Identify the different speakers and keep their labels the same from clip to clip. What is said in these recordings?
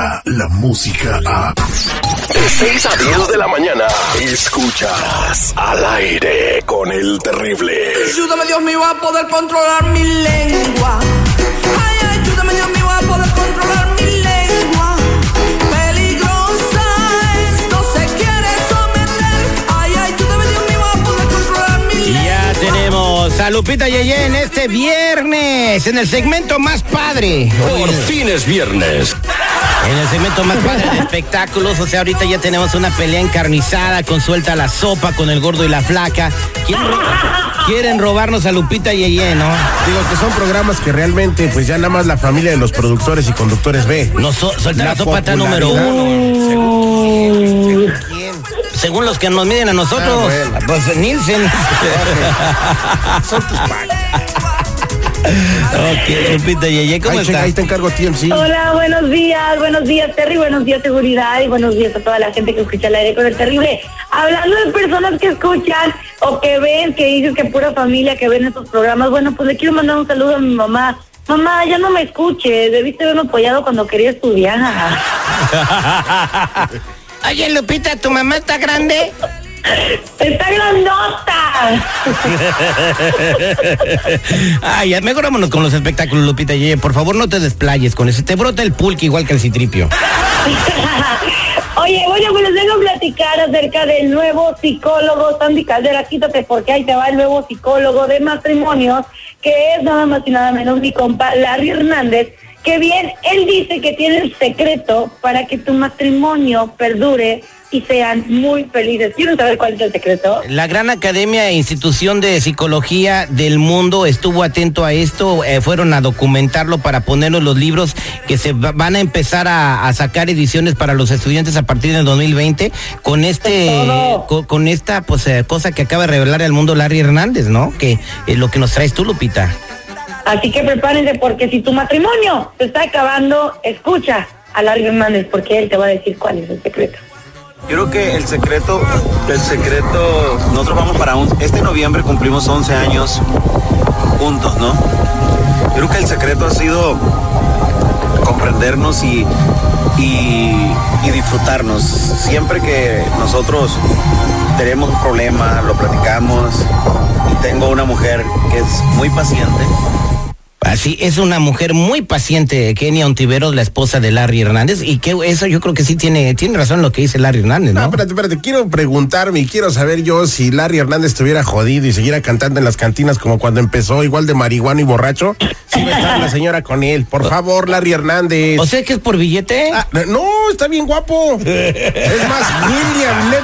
Speaker 1: llega la música a... De 6 a 10 de la mañana, escuchas al aire con el terrible.
Speaker 2: Ayúdame Dios mío a poder controlar mi lengua. Ay, ayúdame Dios mío a poder controlar mi lengua. Peligrosa es, no se quiere someter. Ay, ayúdame Dios mío a poder controlar mi
Speaker 3: Y
Speaker 2: lengua.
Speaker 3: ya tenemos a Lupita Yeye en este viernes, en el segmento más padre.
Speaker 1: Por fin es viernes.
Speaker 3: En el segmento más padre de espectáculos, o sea, ahorita ya tenemos una pelea encarnizada con suelta la sopa, con el gordo y la flaca. Quieren, ro- quieren robarnos a Lupita Yeye, ¿no?
Speaker 4: Digo que son programas que realmente, pues ya nada más la familia de los productores y conductores ve.
Speaker 3: No, so- suelta la, sopa está número uno.
Speaker 4: Según quién.
Speaker 3: Según los que nos miden a nosotros,
Speaker 4: Ah, bueno.
Speaker 3: pues Nielsen.
Speaker 4: Son tus.
Speaker 3: Ok, Lupita Yeye, ¿cómo
Speaker 4: Ay, checa,
Speaker 3: estás?
Speaker 4: ahí te encargo TMC.
Speaker 5: Hola, buenos días, buenos días Terry, buenos días seguridad y buenos días a toda la gente que escucha el aire con el terrible. Hablando de personas que escuchan o que ven, que dices que pura familia que ven estos programas, bueno, pues le quiero mandar un saludo a mi mamá. Mamá, ya no me escuches, debiste haberme apoyado cuando quería estudiar.
Speaker 3: Oye, Lupita, ¿tu mamá está grande?
Speaker 5: ¡Está grandota!
Speaker 3: Ay, ya, mejor vámonos con los espectáculos, Lupita Yeye. Por favor, no te desplayes con ese. Te brota el pulque igual que el citripio.
Speaker 5: Oye, oye, pues les vengo a platicar acerca del nuevo psicólogo, Sandy Caldera, quítate porque ahí te va el nuevo psicólogo de matrimonios, que es nada más y nada menos mi compa Larry Hernández, que bien, él dice que tiene el secreto para que tu matrimonio perdure y sean muy felices. ¿Quieren saber cuál es el secreto?
Speaker 3: La gran academia e institución de psicología del mundo estuvo atento a esto, eh, fueron a documentarlo para ponerlo en los libros que se va- van a empezar a, a sacar ediciones para los estudiantes a partir del 2020 con este con, esta pues eh, cosa que acaba de revelar al mundo Larry Hernández, ¿no? Que es lo que nos traes tú, Lupita.
Speaker 5: Así que prepárense porque si tu matrimonio se está acabando, escucha a Larry Hernández porque él te va a decir cuál es el secreto.
Speaker 6: Yo creo que el secreto, el secreto, nosotros vamos para un, este noviembre cumplimos 11 años juntos, ¿no? Yo creo que el secreto ha sido comprendernos y, y, y disfrutarnos. Siempre que nosotros tenemos un problema, lo platicamos y tengo una mujer que es muy paciente.
Speaker 3: Así es una mujer muy paciente, Kenia Ontiveros, la esposa de Larry Hernández, y que eso yo creo que sí tiene, tiene razón lo que dice Larry Hernández,
Speaker 4: No,
Speaker 3: ¿no?
Speaker 4: espérate, espérate, quiero preguntarme y quiero saber yo si Larry Hernández estuviera jodido y siguiera cantando en las cantinas como cuando empezó, igual de marihuano y borracho, si va a estar la señora con él. Por favor, Larry Hernández.
Speaker 3: O sea que es por billete.
Speaker 4: Ah, no, está bien guapo. Es más,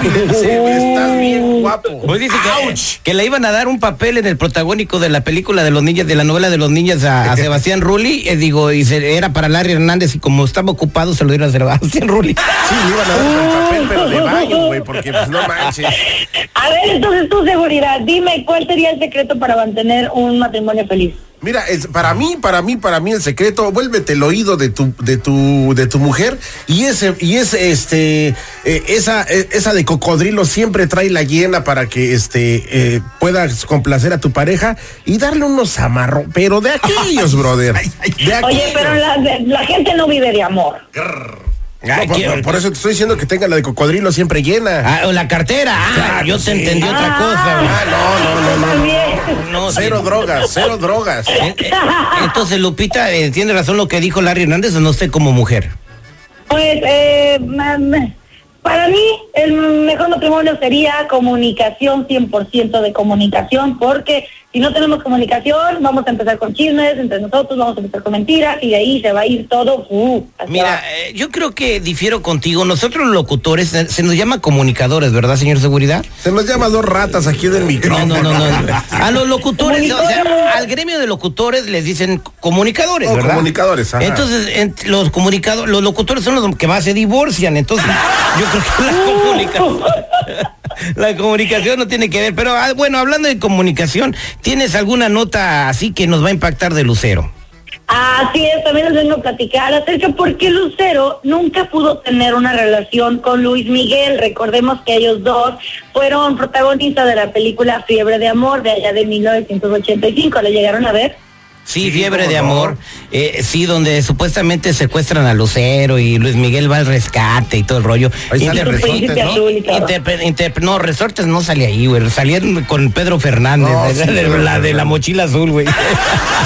Speaker 4: estás bien guapo.
Speaker 3: Pues dice que, que le iban a dar un papel en el protagónico de la película de los niños, de la novela de los niños a, a Sebastián Rulli, eh, digo, y se- era para Larry Hernández y como estaba ocupado se lo dieron a Sebastián Rulli.
Speaker 4: Sí, le iban a dar el papel, pero güey, porque pues no manches.
Speaker 5: A ver, entonces tu seguridad, dime cuál sería el secreto para mantener un matrimonio feliz.
Speaker 4: Mira, es, para mí, para mí, para mí el secreto, vuélvete el oído de tu, de tu, de tu mujer y ese, y ese, este, eh, esa, eh, esa de cocodrilo siempre trae la llena para que, este, eh, puedas complacer a tu pareja y darle unos amarros, pero de aquellos, brother. De
Speaker 5: Oye, pero la, la gente no vive de amor.
Speaker 4: No,
Speaker 3: Ay,
Speaker 4: por,
Speaker 3: quiero-
Speaker 4: por- por eso te estoy diciendo que tenga la de cocodrilo siempre llena.
Speaker 3: Ah, o la cartera. Ah, yo te entendí otra cosa.
Speaker 4: Ah, no, no, no, no.
Speaker 3: No,
Speaker 4: Cero
Speaker 3: sí.
Speaker 4: drogas, cero drogas.
Speaker 3: Eh, eh, Entonces, Lupita, eh, ¿tiene razón lo que dijo Larry Hernández o no sé como mujer?
Speaker 5: Pues, eh, para mí, el mejor matrimonio sería comunicación, 100% de comunicación, porque si no tenemos comunicación, vamos a empezar con chismes entre nosotros, vamos a empezar con mentiras, y de ahí se va a ir todo. uh,
Speaker 3: Mira, eh, yo creo que difiero contigo. Nosotros los locutores eh, se nos llama comunicadores, ¿verdad, señor Seguridad?
Speaker 4: Se nos llama dos ratas aquí del
Speaker 3: No,
Speaker 4: micrófono.
Speaker 3: no, no, no. A los locutores, o sea, al gremio de locutores les dicen comunicadores,
Speaker 4: Oh,
Speaker 3: ¿verdad?
Speaker 4: comunicadores, ajá.
Speaker 3: Entonces, ent- los comunicadores, los locutores son los que más se divorcian. Entonces, yo creo que la comunicación, la comunicación no tiene que ver. Pero ah, bueno, hablando de comunicación, ¿tienes alguna nota así que nos va a impactar de Lucero?
Speaker 5: Así es, también les vengo a platicar acerca por qué Lucero nunca pudo tener una relación con Luis Miguel. Recordemos que ellos dos fueron protagonistas de la película Fiebre de Amor de allá de 1985. ¿Le llegaron a ver?
Speaker 3: Sí, fiebre de amor. Eh, sí, donde supuestamente secuestran a Lucero y Luis Miguel va al rescate y todo el rollo.
Speaker 4: Ahí sale Resortes, ¿no?
Speaker 3: Resortes no sale ahí, güey. Salieron con Pedro Fernández,
Speaker 4: No,
Speaker 3: ¿verdad?
Speaker 4: sí,
Speaker 3: de,
Speaker 4: Pedro
Speaker 3: la, de la mochila azul, güey.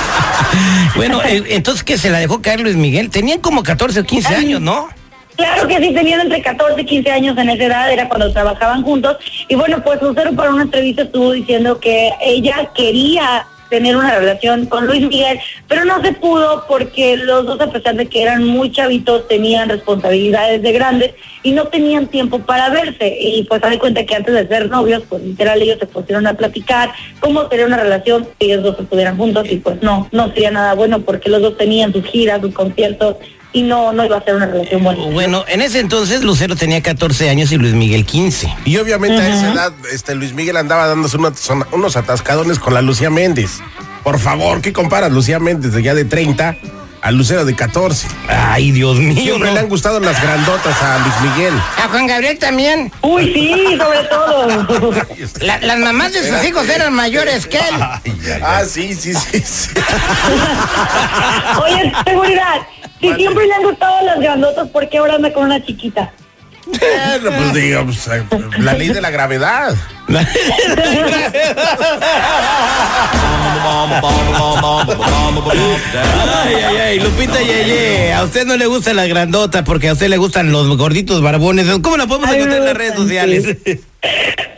Speaker 3: bueno, eh, entonces que se la dejó caer Luis Miguel. Tenían como 14 o 15 años, ¿no?
Speaker 5: Claro que sí, tenían entre 14 y 15 años en esa edad, era cuando trabajaban juntos. Y bueno, pues Lucero para una entrevista estuvo diciendo que ella quería tener una relación con Luis Miguel, pero no se pudo porque los dos, a pesar de que eran muy chavitos, tenían responsabilidades de grandes y no tenían tiempo para verse. Y pues se cuenta que antes de ser novios, pues literal ellos se pusieron a platicar cómo sería una relación si ellos dos estuvieran juntos y pues no, no sería nada bueno porque los dos tenían sus giras, sus conciertos y no, no iba a ser una relación buena.
Speaker 3: Bueno, en ese entonces Lucero tenía 14 años y Luis Miguel 15.
Speaker 4: Y obviamente a esa edad, este Luis Miguel andaba dándose unos, son- unos atascadones con la Lucía Méndez. Por favor, ¿qué comparas Lucía Méndez de ya de 30 a Lucero de 14?
Speaker 3: Ay, Dios mío.
Speaker 4: Siempre
Speaker 3: no.
Speaker 4: le han gustado las grandotas a Luis Miguel.
Speaker 3: A Juan Gabriel también.
Speaker 5: Uy, sí, sobre todo.
Speaker 3: La- las mamás de sus hijos eran mayores que él.
Speaker 4: Ah, sí, sí, sí. sí.
Speaker 5: Oye, seguridad, si siempre le han gustado las grandotas, ¿por qué ahora anda con una chiquita?
Speaker 4: Bueno, pues digamos, eh, la ley de la gravedad.
Speaker 3: Ay, ay, ay, Lupita Yeye, a usted no le gustan las grandotas porque a usted le gustan los gorditos barbones. ¿Cómo la podemos
Speaker 5: Ay,
Speaker 3: encontrar en las redes sociales?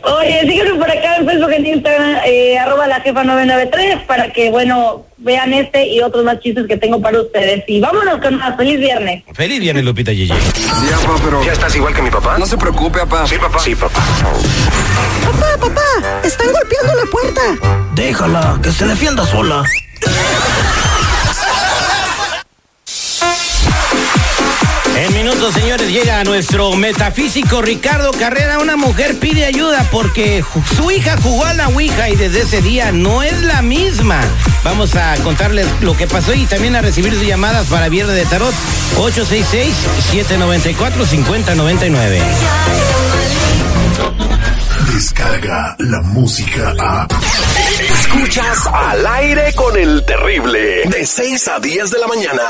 Speaker 5: Oye, síguenos por acá en Facebook, en Instagram, eh, arroba la jefa 993, para que, bueno, vean este y otros más chistes que tengo para ustedes. Y vámonos con más. Feliz viernes.
Speaker 3: Feliz viernes, Lupita Yeye.
Speaker 1: Ya, papá, pero... ¿Ya estás igual que mi papá? No se preocupe, papá. Sí, papá. Sí, papá.
Speaker 2: Papá, papá, están golpeando la puerta.
Speaker 3: Déjala, que se defienda sola. En minutos, señores, llega nuestro metafísico Ricardo Carrera. Una mujer pide ayuda porque su hija jugó a la Ouija y desde ese día no es la misma. Vamos a contarles lo que pasó y también a recibir sus llamadas para Viernes de Tarot 866-794-5099.
Speaker 1: Descarga la música a... Escuchas al aire con el terrible. De 6 a 10 de la mañana.